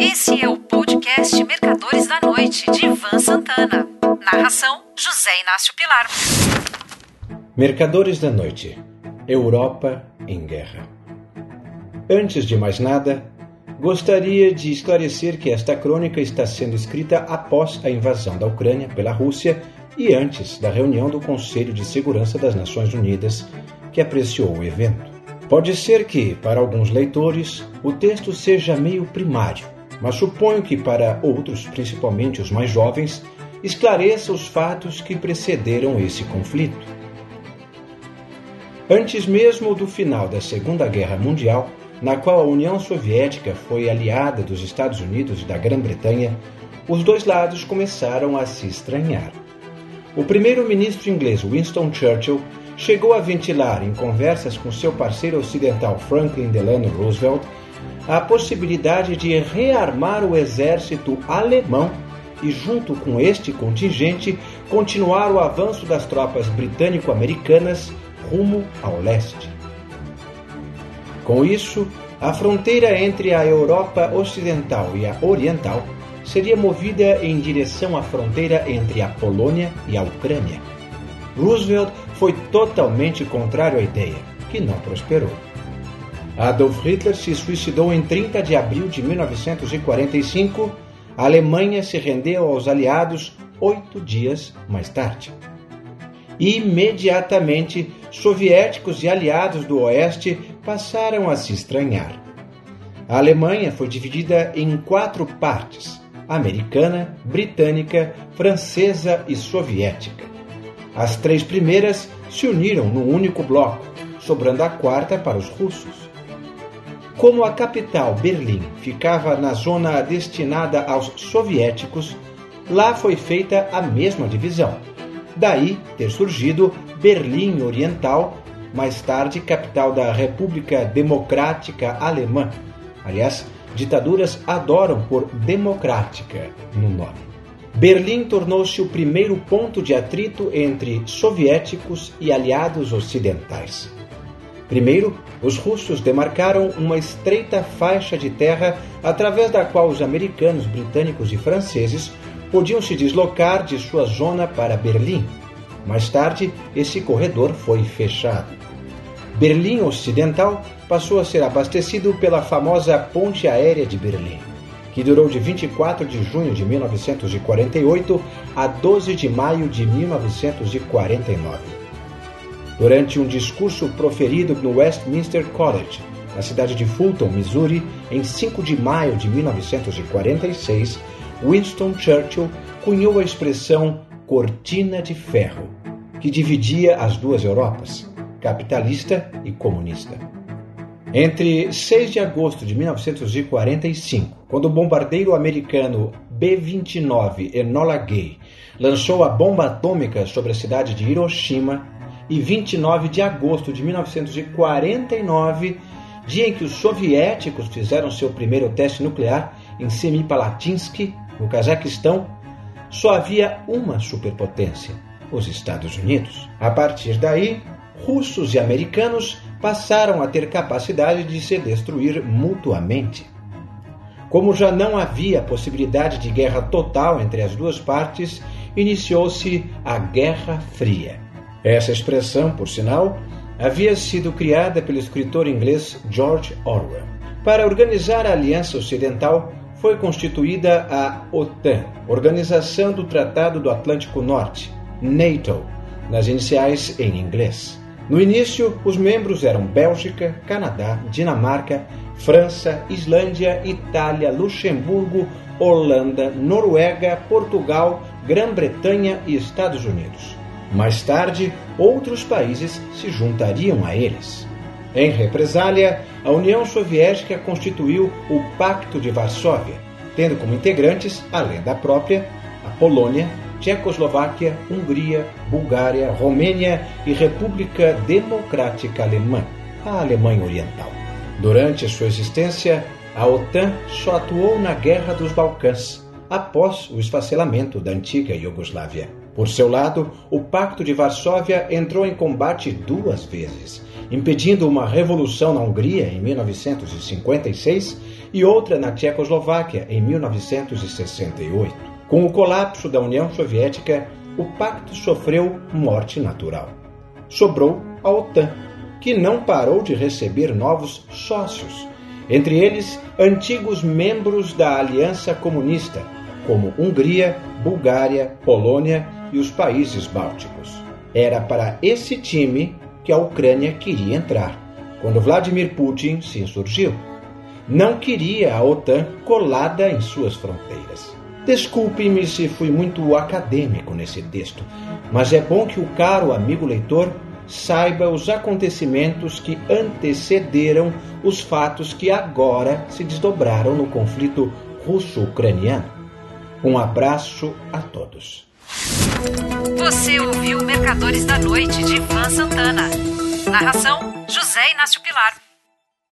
Esse é o podcast Mercadores da Noite, de Ivan Santana. Narração: José Inácio Pilar. Mercadores da Noite Europa em Guerra. Antes de mais nada, gostaria de esclarecer que esta crônica está sendo escrita após a invasão da Ucrânia pela Rússia e antes da reunião do Conselho de Segurança das Nações Unidas, que apreciou o evento. Pode ser que, para alguns leitores, o texto seja meio primário, mas suponho que para outros, principalmente os mais jovens, esclareça os fatos que precederam esse conflito. Antes mesmo do final da Segunda Guerra Mundial, na qual a União Soviética foi aliada dos Estados Unidos e da Grã-Bretanha, os dois lados começaram a se estranhar. O primeiro-ministro inglês Winston Churchill chegou a ventilar em conversas com seu parceiro ocidental Franklin Delano Roosevelt a possibilidade de rearmar o exército alemão e, junto com este contingente, continuar o avanço das tropas britânico-americanas rumo ao leste. Com isso, a fronteira entre a Europa Ocidental e a Oriental seria movida em direção à fronteira entre a Polônia e a Ucrânia. Roosevelt foi totalmente contrário à ideia, que não prosperou. Adolf Hitler se suicidou em 30 de abril de 1945. A Alemanha se rendeu aos aliados oito dias mais tarde. Imediatamente, soviéticos e aliados do Oeste passaram a se estranhar. A Alemanha foi dividida em quatro partes: americana, britânica, francesa e soviética. As três primeiras se uniram no único bloco, sobrando a quarta para os russos. Como a capital, Berlim, ficava na zona destinada aos soviéticos, lá foi feita a mesma divisão. Daí ter surgido Berlim Oriental, mais tarde capital da República Democrática Alemã. Aliás, ditaduras adoram por democrática no nome. Berlim tornou-se o primeiro ponto de atrito entre soviéticos e aliados ocidentais. Primeiro, os russos demarcaram uma estreita faixa de terra através da qual os americanos, britânicos e franceses podiam se deslocar de sua zona para Berlim. Mais tarde, esse corredor foi fechado. Berlim Ocidental passou a ser abastecido pela famosa Ponte Aérea de Berlim que durou de 24 de junho de 1948 a 12 de maio de 1949. Durante um discurso proferido no Westminster College, na cidade de Fulton, Missouri, em 5 de maio de 1946, Winston Churchill cunhou a expressão cortina de ferro, que dividia as duas Europas, capitalista e comunista. Entre 6 de agosto de 1945, quando o bombardeiro americano B-29 Enola Gay lançou a bomba atômica sobre a cidade de Hiroshima, e 29 de agosto de 1949, dia em que os soviéticos fizeram seu primeiro teste nuclear em Semipalatinsk, no Cazaquistão, só havia uma superpotência, os Estados Unidos. A partir daí, russos e americanos passaram a ter capacidade de se destruir mutuamente. Como já não havia possibilidade de guerra total entre as duas partes, iniciou-se a Guerra Fria. Essa expressão, por sinal, havia sido criada pelo escritor inglês George Orwell. Para organizar a Aliança Ocidental, foi constituída a OTAN, Organização do Tratado do Atlântico Norte, NATO, nas iniciais em inglês. No início, os membros eram Bélgica, Canadá, Dinamarca, França, Islândia, Itália, Luxemburgo, Holanda, Noruega, Portugal, Grã-Bretanha e Estados Unidos. Mais tarde, outros países se juntariam a eles. Em represália, a União Soviética constituiu o Pacto de Varsóvia, tendo como integrantes, além da própria, a Polônia, Tchecoslováquia, Hungria, Bulgária, Romênia e República Democrática Alemã, a Alemanha Oriental. Durante sua existência, a OTAN só atuou na Guerra dos Balcãs, após o esfacelamento da antiga Iugoslávia. Por seu lado, o Pacto de Varsóvia entrou em combate duas vezes, impedindo uma revolução na Hungria em 1956 e outra na Tchecoslováquia em 1968. Com o colapso da União Soviética, o pacto sofreu morte natural. Sobrou a OTAN, que não parou de receber novos sócios, entre eles antigos membros da Aliança Comunista, como Hungria, Bulgária, Polônia e os países bálticos. Era para esse time que a Ucrânia queria entrar, quando Vladimir Putin se insurgiu. Não queria a OTAN colada em suas fronteiras. Desculpe-me se fui muito acadêmico nesse texto, mas é bom que o caro amigo leitor saiba os acontecimentos que antecederam os fatos que agora se desdobraram no conflito russo-ucraniano. Um abraço a todos. Você ouviu Mercadores da Noite de Ivan Santana. Narração: José Inácio Pilar.